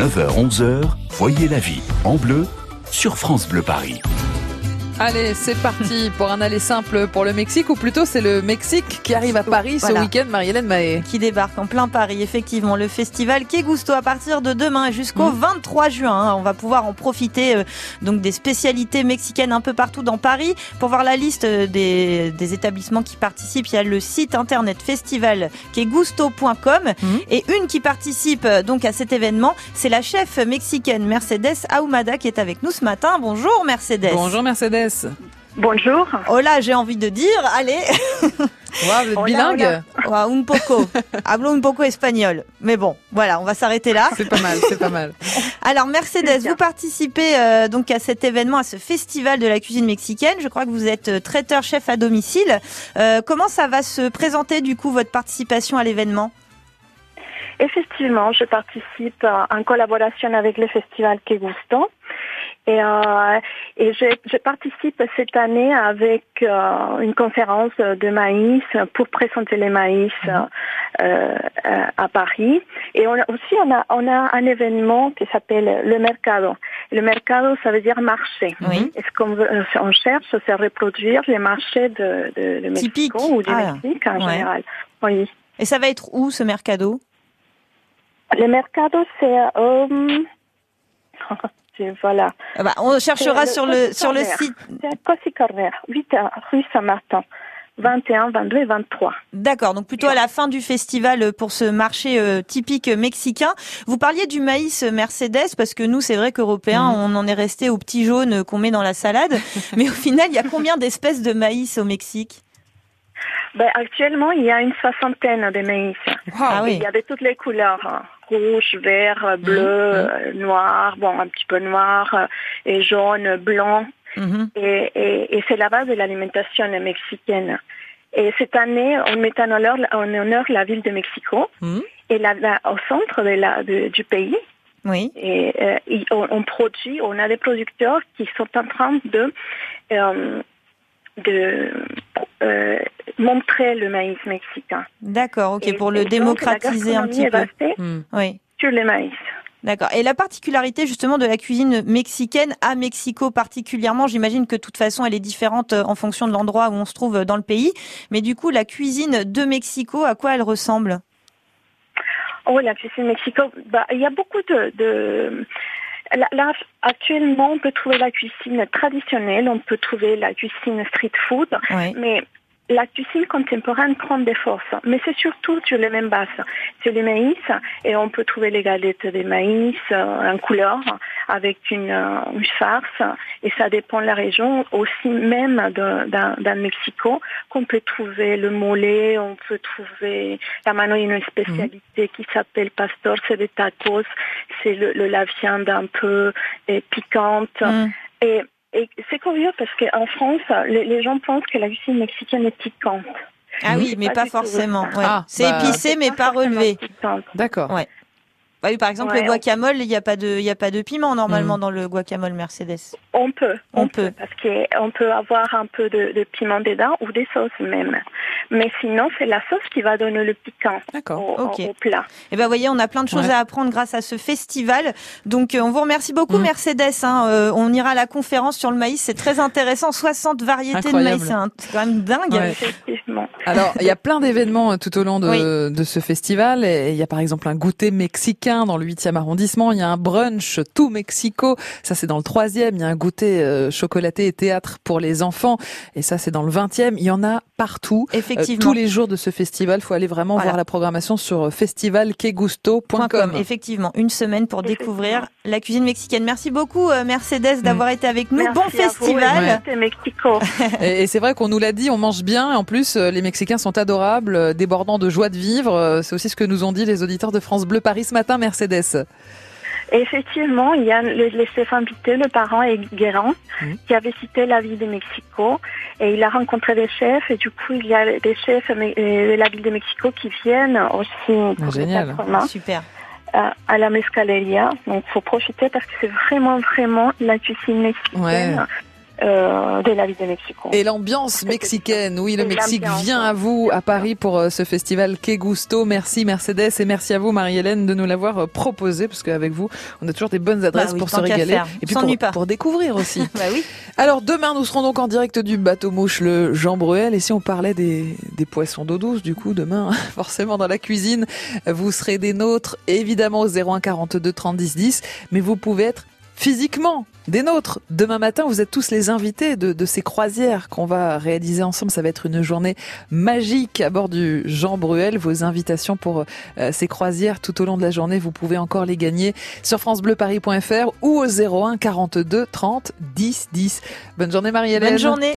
9h-11h, voyez la vie en bleu sur France Bleu Paris. Allez, c'est parti pour un aller simple pour le Mexique, ou plutôt c'est le Mexique qui arrive à Paris ce week-end, Marie-Hélène Mahé. Qui débarque en plein Paris, effectivement. Le festival Que Gusto à partir de demain jusqu'au 23 mmh. juin. Hein. On va pouvoir en profiter euh, donc des spécialités mexicaines un peu partout dans Paris. Pour voir la liste euh, des, établissements qui participent, il y a le site internet festival quegusto.com mmh. et une qui participe euh, donc à cet événement, c'est la chef mexicaine Mercedes Ahumada qui est avec nous ce matin. Bonjour Mercedes. Bonjour Mercedes. Bonjour. Hola, j'ai envie de dire, allez. Wow, bilingue. un poco. Hablo un poco espagnol. Mais bon, voilà, on va s'arrêter là. C'est pas mal, c'est pas mal. Alors Mercedes, vous participez euh, donc à cet événement, à ce festival de la cuisine mexicaine. Je crois que vous êtes euh, traiteur chef à domicile. Euh, comment ça va se présenter du coup votre participation à l'événement? Effectivement, je participe en collaboration avec le festival Que Gusto. Et, euh, et je, je, participe cette année avec euh, une conférence de maïs pour présenter les maïs mhm. euh, à Paris. Et on a, aussi, on a, on a un événement qui s'appelle le Mercado. Le Mercado, ça veut dire marché. Oui. Et ce qu'on on cherche, c'est reproduire les marchés de, de, de Mexico ou du ah. Mexique en général. Oui. Et ça va être où ce Mercado? Le Mercado, c'est... Euh, voilà. Ah bah, on cherchera sur le, sur le site. C'est Cossi Corner, 8 rue Saint-Martin. 21, 22 et 23. D'accord, donc plutôt à la fin du festival pour ce marché euh, typique mexicain. Vous parliez du maïs Mercedes parce que nous, c'est vrai qu'Européens, mhm. on en est resté au petit jaune qu'on met dans la salade. Mais au final, il y a combien d'espèces de maïs au Mexique? Ben, Actuellement, il y a une soixantaine de maïs. Ah, oui. Il y a de toutes les couleurs. Rouge, vert, mhm. bleu, euh, noir, bon un petit peu noir euh, et jaune, blanc. Mhm. Et, et, et c'est la base de l'alimentation mexicaine. Et cette année, on met en honneur, en honneur la ville de Mexico mhm. et la, au centre de la, du pays. Oui. Et euh, on, produit, on a des producteurs qui sont en train de de euh, montrer le maïs mexicain. D'accord, ok, pour le démocratiser un petit peu. Oui. Sur le maïs. D'accord. Et la particularité justement de la cuisine mexicaine à Mexico particulièrement, j'imagine que de toute façon elle est différente euh, en fonction de l'endroit où on se trouve dans le pays. Mais du coup, la cuisine de Mexico, à quoi elle ressemble? Oh, la cuisine Mexico, bah, il y a beaucoup de Là, actuellement, on peut trouver la cuisine traditionnelle, on peut trouver la cuisine street food, mais la cuisine contemporaine prend des forces, mais c'est surtout sur les mêmes bases. C'est le maïs et on peut trouver les galettes de maïs euh, en couleur avec une, euh, une, farce et ça dépend de la région. Aussi même dans Mexico qu'on peut trouver le mollet, on peut trouver la mano une spécialité qui s'appelle pastor, c'est des tacos, c'est le, la viande un peu euh, piquante. Mm. Et et c'est curieux parce qu'en France, les, gens pensent que la cuisine mexicaine est piquante. Ah oui, mais pas, forcément. Ah, c'est bah, épicé, mais pas relevé. D'accord. Ouais. Bah oui, par exemple, le guacamole, il n'y a pas de, il y a pas de piment normalement mm. dans le guacamole Mercedes. On peut, on, peut. parce qu'on peut avoir un peu de, de, piment dedans ou des sauces même. Mais sinon, c'est la sauce qui va donner le piquant au, plat. Et eh ben, voyez, on a plein de choses à apprendre grâce à ce festival. Donc, euh, on vous remercie beaucoup, mm. Mercedes. Hein. Euh, on ira à la conférence sur le maïs, c'est très intéressant. 60 variétés de maïs, c'est quand même dingue. Effectivement. Alors, il y a plein d'événements euh, tout au long de, de ce festival. Il y a par exemple un goûter mexicain dans le 8e arrondissement. Il y a un brunch tout Mexico. Ça, c'est dans le 3e. Il y a un goûter euh, chocolaté et théâtre pour les enfants. Et ça, c'est dans le 20e. Il y en a partout. Euh, Effectivement. tous les jours de ce festival. Il faut aller vraiment voir la programmation sur festivalquegusto.com. Effectivement. Une semaine pour découvrir la cuisine mexicaine. Merci beaucoup, euh, Mercedes, d'avoir mm. été avec nous. bon festival. Mexico. et, c'est vrai qu'on nous l'a dit, on mange bien. En plus, les Mexicains sont adorables, débordants de joie de vivre. C'est aussi ce que nous ont dit les auditeurs de France Bleu Paris ce matin. Mercedes. Effectivement, il y a le, le Stéphane le parent et Guérin, mmh. qui avait cité la ville de Mexico et il a rencontré des chefs et du coup il y a des chefs de la ville de Mexico qui viennent aussi ah, génial. super euh, à la Mescaleria. Donc faut profiter parce que c'est vraiment vraiment la cuisine mexicaine. Euh, de la ville de Mexico. Et l'ambiance mexicaine, oui, le Mexique vient à vous à Paris pour euh, ce festival Que Gusto. Merci Mercedes et merci à vous Marie-Hélène de nous l'avoir euh, proposé parce qu'avec vous, on a toujours des bonnes adresses bah pour se régaler et puis pour, pour, découvrir aussi. bah oui. Alors demain, nous serons donc en direct du bateau mouche le Jean Bruel et si on parlait des, des poissons d'eau douce, du coup demain, forcément dans la cuisine, vous serez des nôtres évidemment au 01 42 30 10 10, mais vous pouvez être physiquement des nôtres. Demain matin, vous êtes tous les invités de, ces croisières qu'on va réaliser ensemble. Ça va être une journée magique à bord du Jean Bruel. Vos invitations pour euh, ces croisières tout au long de la journée, vous pouvez encore les gagner sur francebleuparis.fr ou au 01 42 30 10 10. Bonne journée Marie-Hélène. Bonne journée.